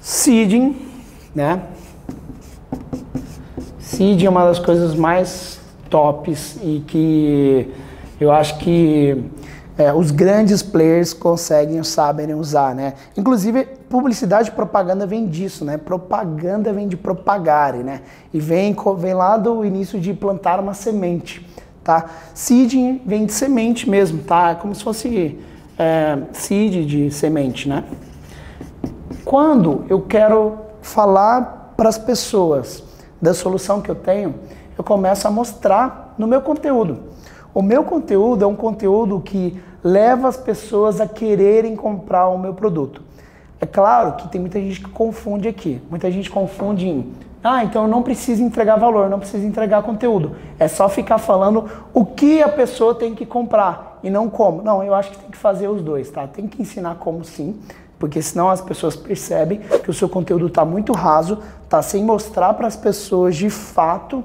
Seeding, né? Seeding é uma das coisas mais tops e que eu acho que é, os grandes players conseguem, sabem usar, né? Inclusive, publicidade e propaganda vem disso, né? Propaganda vem de propagare, né? E vem, vem lá do início de plantar uma semente, tá? Seeding vem de semente mesmo, tá? É como se fosse é, seed de semente, né? Quando eu quero falar para as pessoas da solução que eu tenho, eu começo a mostrar no meu conteúdo. O meu conteúdo é um conteúdo que leva as pessoas a quererem comprar o meu produto. É claro que tem muita gente que confunde aqui. Muita gente confunde em, ah, então eu não preciso entregar valor, não preciso entregar conteúdo. É só ficar falando o que a pessoa tem que comprar e não como. Não, eu acho que tem que fazer os dois, tá? Tem que ensinar como sim, porque senão as pessoas percebem que o seu conteúdo está muito raso, tá sem mostrar para as pessoas de fato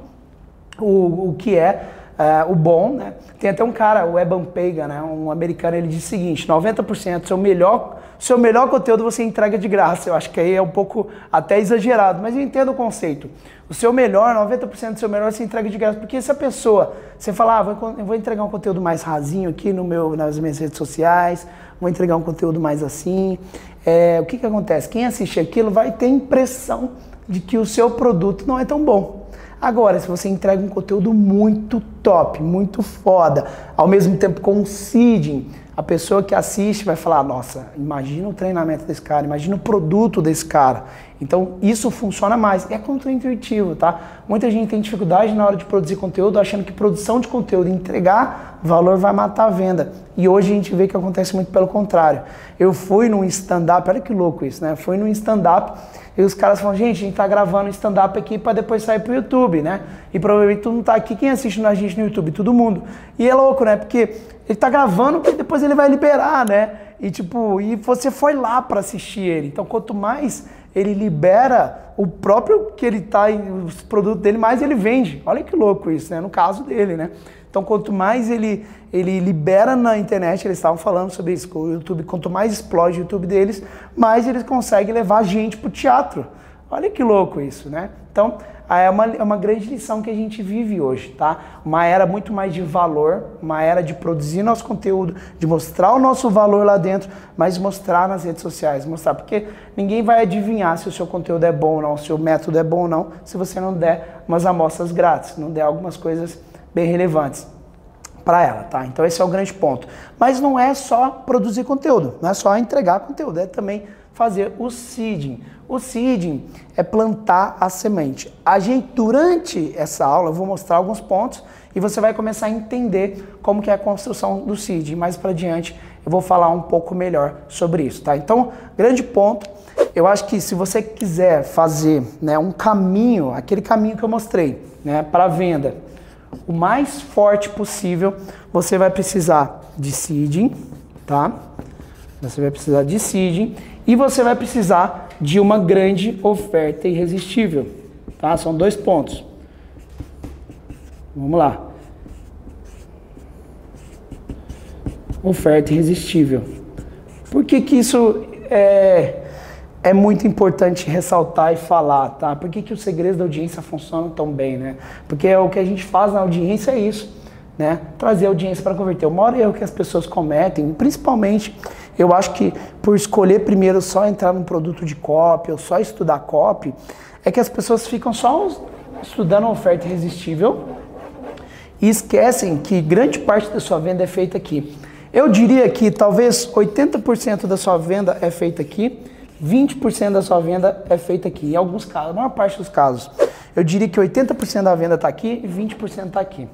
o, o que é Uh, o bom, né? Tem até um cara, o Eban Peiga, né? Um americano, ele diz o seguinte: 90% do seu melhor, seu melhor conteúdo você entrega de graça. Eu acho que aí é um pouco até exagerado, mas eu entendo o conceito. O seu melhor, 90% do seu melhor você entrega de graça. Porque se a pessoa, você falar, ah, vou, vou entregar um conteúdo mais rasinho aqui no meu, nas minhas redes sociais, vou entregar um conteúdo mais assim, é, o que, que acontece? Quem assiste aquilo vai ter impressão de que o seu produto não é tão bom. Agora, se você entrega um conteúdo muito top, muito foda, ao mesmo tempo seeding, a pessoa que assiste vai falar: nossa, imagina o treinamento desse cara, imagina o produto desse cara. Então isso funciona mais. É contraintuitivo, tá? Muita gente tem dificuldade na hora de produzir conteúdo, achando que produção de conteúdo, entregar valor vai matar a venda. E hoje a gente vê que acontece muito pelo contrário. Eu fui num stand-up, olha que louco isso, né? Fui num stand-up e os caras falam, gente, a gente tá gravando stand-up aqui para depois sair pro YouTube, né? E provavelmente tu não tá aqui, quem assiste a gente no YouTube? Todo mundo. E é louco, né? Porque ele tá gravando e depois ele vai liberar, né? E tipo, e você foi lá para assistir ele. Então, quanto mais ele libera o próprio que ele tá, os produtos dele, mais ele vende. Olha que louco isso, né? No caso dele, né? Então, quanto mais ele, ele libera na internet, eles estavam falando sobre isso, o YouTube, quanto mais explode o YouTube deles, mais eles conseguem levar gente para o teatro. Olha que louco isso, né? Então, é uma, é uma grande lição que a gente vive hoje, tá? Uma era muito mais de valor, uma era de produzir nosso conteúdo, de mostrar o nosso valor lá dentro, mas mostrar nas redes sociais, mostrar, porque ninguém vai adivinhar se o seu conteúdo é bom ou não, se o método é bom ou não, se você não der umas amostras grátis, não der algumas coisas bem relevantes para ela, tá? Então esse é o grande ponto. Mas não é só produzir conteúdo, não é só entregar conteúdo, é também fazer o seeding. O seeding é plantar a semente. A gente durante essa aula eu vou mostrar alguns pontos e você vai começar a entender como que é a construção do seeding. Mais para diante eu vou falar um pouco melhor sobre isso, tá? Então, grande ponto, eu acho que se você quiser fazer, né, um caminho, aquele caminho que eu mostrei, né, para venda, o mais forte possível, você vai precisar de seeding, tá? Você vai precisar de seeding e você vai precisar de uma grande oferta irresistível, tá? São dois pontos. Vamos lá. Oferta irresistível. Por que que isso é é muito importante ressaltar e falar, tá? Por que, que os segredos da audiência funcionam tão bem, né? Porque o que a gente faz na audiência é isso, né? Trazer a audiência para converter. O maior erro que as pessoas cometem, principalmente, eu acho que por escolher primeiro só entrar num produto de copy ou só estudar copy, é que as pessoas ficam só estudando oferta irresistível e esquecem que grande parte da sua venda é feita aqui. Eu diria que talvez 80% da sua venda é feita aqui 20% da sua venda é feita aqui. Em alguns casos, a maior parte dos casos, eu diria que 80% da venda está aqui e 20% está aqui.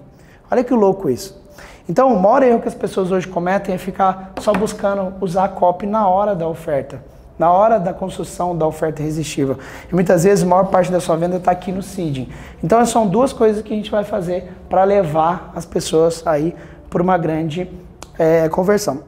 Olha que louco isso. Então, o maior erro que as pessoas hoje cometem é ficar só buscando usar a copy na hora da oferta, na hora da construção da oferta irresistível. E muitas vezes a maior parte da sua venda está aqui no seeding. Então, são duas coisas que a gente vai fazer para levar as pessoas aí para uma grande é, conversão.